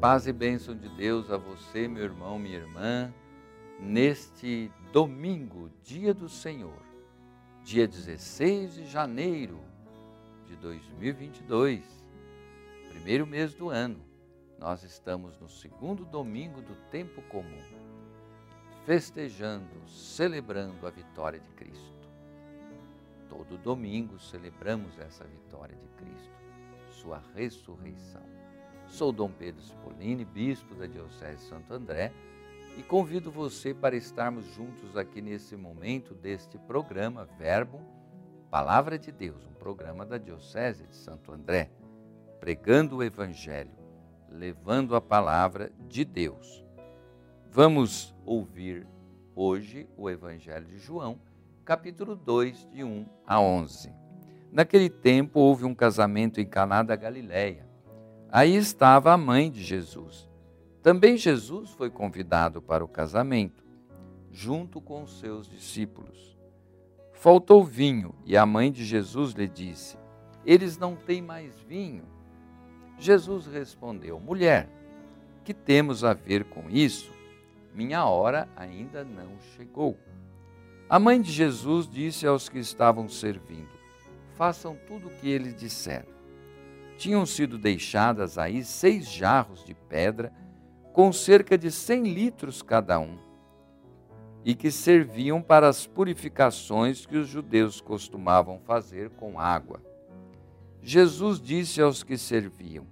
Paz e bênção de Deus a você, meu irmão, minha irmã, neste domingo, dia do Senhor, dia 16 de janeiro de 2022, primeiro mês do ano. Nós estamos no segundo domingo do tempo comum, festejando, celebrando a vitória de Cristo. Todo domingo celebramos essa vitória de Cristo, sua ressurreição. Sou Dom Pedro Spolini, bispo da Diocese de Santo André, e convido você para estarmos juntos aqui nesse momento deste programa Verbo, Palavra de Deus, um programa da Diocese de Santo André, pregando o Evangelho, levando a palavra de Deus. Vamos ouvir hoje o Evangelho de João, capítulo 2, de 1 a 11. Naquele tempo houve um casamento em Caná da Galileia Aí estava a mãe de Jesus. Também Jesus foi convidado para o casamento, junto com seus discípulos. Faltou vinho e a mãe de Jesus lhe disse: Eles não têm mais vinho. Jesus respondeu: Mulher, que temos a ver com isso? Minha hora ainda não chegou. A mãe de Jesus disse aos que estavam servindo: Façam tudo o que ele disser tinham sido deixadas aí seis jarros de pedra, com cerca de cem litros cada um, e que serviam para as purificações que os judeus costumavam fazer com água. Jesus disse aos que serviam: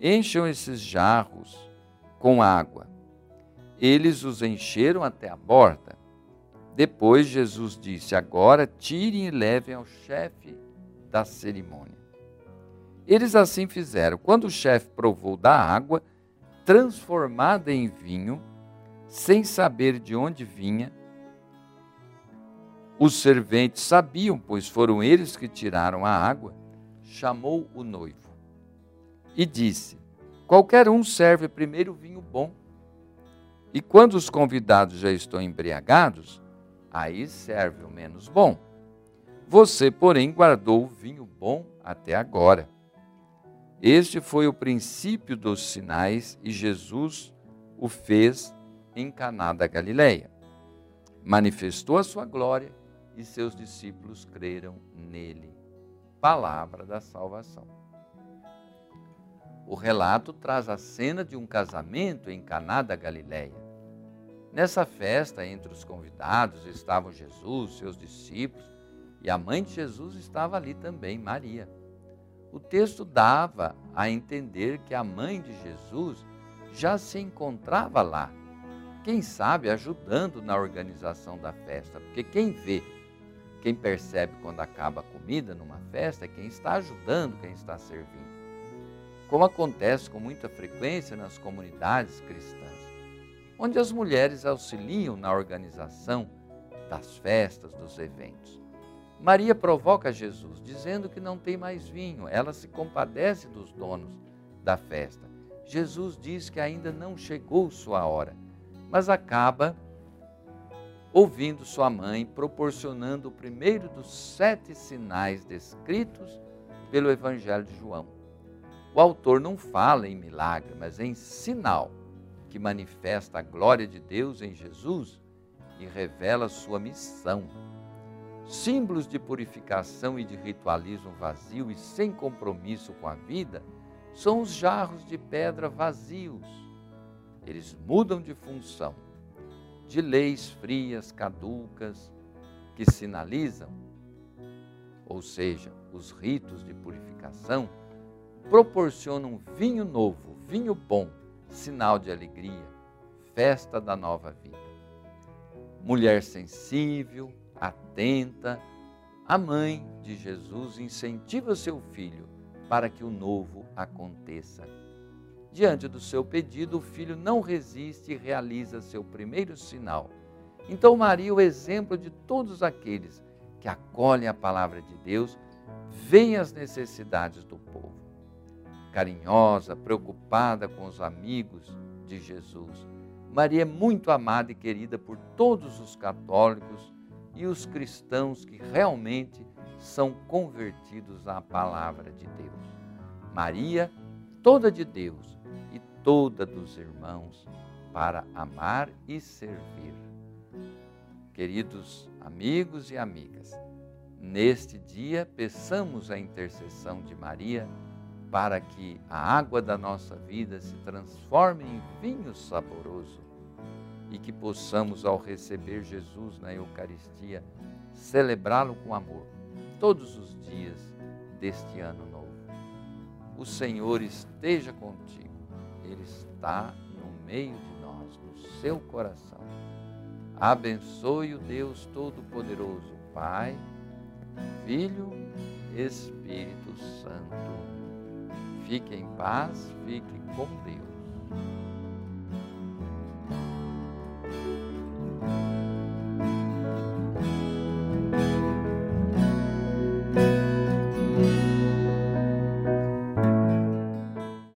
Encham esses jarros com água. Eles os encheram até a borda. Depois Jesus disse: Agora tirem e levem ao chefe da cerimônia. Eles assim fizeram. Quando o chefe provou da água, transformada em vinho, sem saber de onde vinha, os serventes sabiam, pois foram eles que tiraram a água, chamou o noivo e disse: Qualquer um serve primeiro vinho bom. E quando os convidados já estão embriagados, aí serve o menos bom. Você, porém, guardou o vinho bom até agora. Este foi o princípio dos sinais e Jesus o fez em Caná da Galileia. Manifestou a sua glória e seus discípulos creram nele. Palavra da salvação. O relato traz a cena de um casamento em Caná da Galileia. Nessa festa, entre os convidados estavam Jesus, seus discípulos, e a mãe de Jesus estava ali também, Maria o texto dava a entender que a mãe de Jesus já se encontrava lá. Quem sabe ajudando na organização da festa, porque quem vê, quem percebe quando acaba a comida numa festa é quem está ajudando, quem está servindo. Como acontece com muita frequência nas comunidades cristãs, onde as mulheres auxiliam na organização das festas, dos eventos. Maria provoca Jesus, dizendo que não tem mais vinho. Ela se compadece dos donos da festa. Jesus diz que ainda não chegou sua hora, mas acaba ouvindo sua mãe proporcionando o primeiro dos sete sinais descritos pelo Evangelho de João. O autor não fala em milagre, mas em sinal que manifesta a glória de Deus em Jesus e revela sua missão símbolos de purificação e de ritualismo vazio e sem compromisso com a vida, são os jarros de pedra vazios. Eles mudam de função, de leis frias, caducas, que sinalizam, ou seja, os ritos de purificação, proporcionam vinho novo, vinho bom, sinal de alegria, festa da nova vida. Mulher sensível, atenta, a mãe de Jesus incentiva seu filho para que o novo aconteça. Diante do seu pedido, o filho não resiste e realiza seu primeiro sinal. Então, Maria, o exemplo de todos aqueles que acolhem a palavra de Deus, vem as necessidades do povo. Carinhosa, preocupada com os amigos de Jesus, Maria é muito amada e querida por todos os católicos e os cristãos que realmente são convertidos à palavra de Deus. Maria, toda de Deus e toda dos irmãos para amar e servir. Queridos amigos e amigas, neste dia peçamos a intercessão de Maria para que a água da nossa vida se transforme em vinho saboroso e que possamos, ao receber Jesus na Eucaristia, celebrá-lo com amor todos os dias deste ano novo. O Senhor esteja contigo, Ele está no meio de nós, no seu coração. Abençoe o Deus Todo-Poderoso, Pai, Filho, Espírito Santo. Fique em paz, fique com Deus.